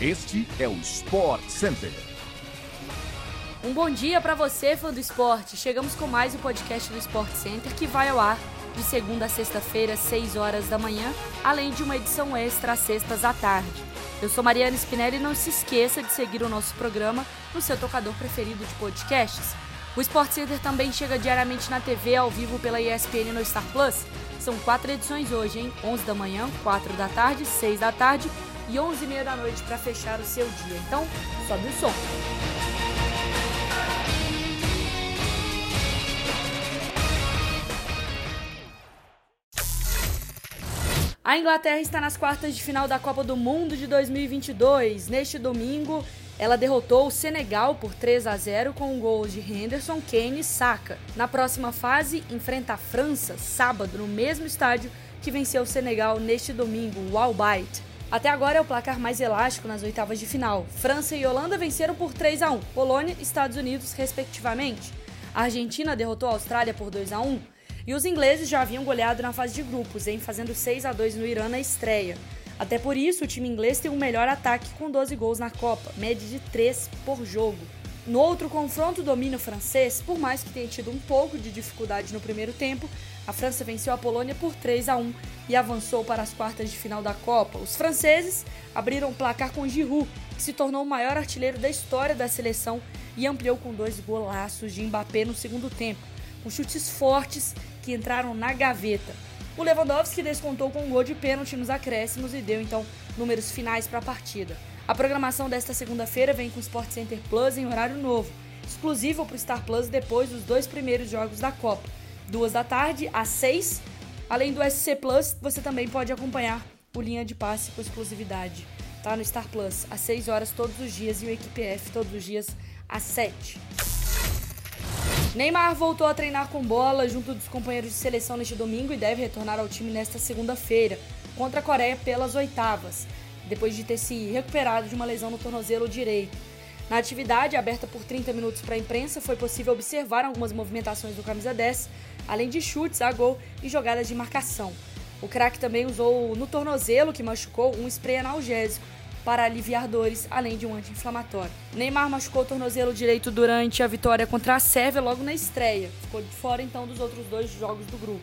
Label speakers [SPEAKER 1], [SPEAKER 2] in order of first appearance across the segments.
[SPEAKER 1] Este é o Sport Center.
[SPEAKER 2] Um bom dia para você, fã do esporte. Chegamos com mais um podcast do Sport Center que vai ao ar de segunda a sexta-feira, 6 horas da manhã, além de uma edição extra às sextas à tarde. Eu sou Mariana Spinelli e não se esqueça de seguir o nosso programa no seu tocador preferido de podcasts. O Sport Center também chega diariamente na TV ao vivo pela ESPN no Star Plus. São quatro edições hoje, hein? 11 da manhã, 4 da tarde, 6 da tarde e 11 e meia da noite para fechar o seu dia. Então, sobe o som. A Inglaterra está nas quartas de final da Copa do Mundo de 2022. Neste domingo, ela derrotou o Senegal por 3 a 0 com gols de Henderson, Kane e Saka. Na próxima fase, enfrenta a França, sábado, no mesmo estádio que venceu o Senegal neste domingo, o Albight. Até agora é o placar mais elástico nas oitavas de final. França e Holanda venceram por 3 a 1, Polônia e Estados Unidos, respectivamente. A Argentina derrotou a Austrália por 2 a 1 e os ingleses já haviam goleado na fase de grupos, em fazendo 6 a 2 no Irã na estreia. Até por isso, o time inglês tem o melhor ataque com 12 gols na Copa, média de 3 por jogo. No outro confronto, o domínio francês, por mais que tenha tido um pouco de dificuldade no primeiro tempo, a França venceu a Polônia por 3 a 1 e avançou para as quartas de final da Copa. Os franceses abriram o placar com Giroud, que se tornou o maior artilheiro da história da seleção e ampliou com dois golaços de Mbappé no segundo tempo, com chutes fortes que entraram na gaveta. O Lewandowski descontou com um gol de pênalti nos acréscimos e deu então números finais para a partida. A programação desta segunda-feira vem com o Sport Center Plus em horário novo, exclusivo para o Star Plus depois dos dois primeiros jogos da Copa. Duas da tarde às seis. Além do SC Plus, você também pode acompanhar o linha de passe com exclusividade. Tá no Star Plus, às 6 horas todos os dias e o Equipe F todos os dias às 7. Neymar voltou a treinar com bola junto dos companheiros de seleção neste domingo e deve retornar ao time nesta segunda-feira, contra a Coreia pelas oitavas, depois de ter se recuperado de uma lesão no tornozelo direito. Na atividade, aberta por 30 minutos para a imprensa, foi possível observar algumas movimentações do camisa 10, além de chutes a gol e jogadas de marcação. O craque também usou no tornozelo que machucou um spray analgésico para aliviar dores, além de um anti-inflamatório. Neymar machucou o tornozelo direito durante a vitória contra a Sérvia logo na estreia. Ficou de fora então dos outros dois jogos do grupo.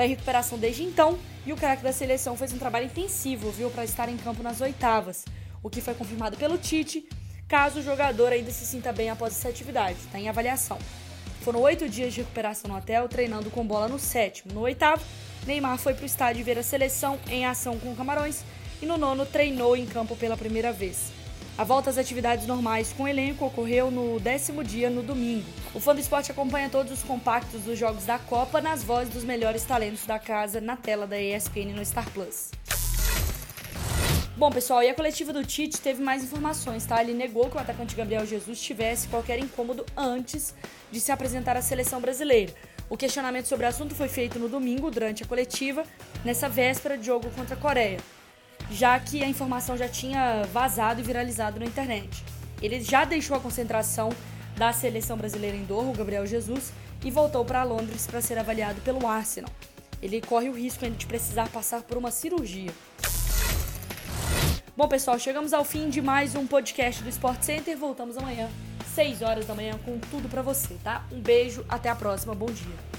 [SPEAKER 2] Está em recuperação desde então e o craque da seleção fez um trabalho intensivo, viu, para estar em campo nas oitavas, o que foi confirmado pelo Tite, caso o jogador ainda se sinta bem após essa atividade. Está em avaliação. Foram oito dias de recuperação no hotel, treinando com bola no sétimo. No oitavo, Neymar foi para o estádio ver a seleção em ação com Camarões e no nono treinou em campo pela primeira vez. A volta às atividades normais com o elenco ocorreu no décimo dia, no domingo. O Fã do Esporte acompanha todos os compactos dos jogos da Copa nas vozes dos melhores talentos da casa na tela da ESPN no Star Plus. Bom, pessoal, e a coletiva do Tite teve mais informações, tá? Ele negou que o atacante Gabriel Jesus tivesse qualquer incômodo antes de se apresentar à seleção brasileira. O questionamento sobre o assunto foi feito no domingo, durante a coletiva, nessa véspera de jogo contra a Coreia já que a informação já tinha vazado e viralizado na internet. Ele já deixou a concentração da seleção brasileira em Doha, o Gabriel Jesus, e voltou para Londres para ser avaliado pelo Arsenal. Ele corre o risco ainda de precisar passar por uma cirurgia. Bom, pessoal, chegamos ao fim de mais um podcast do Sport Center. Voltamos amanhã, 6 horas da manhã, com tudo para você, tá? Um beijo, até a próxima, bom dia.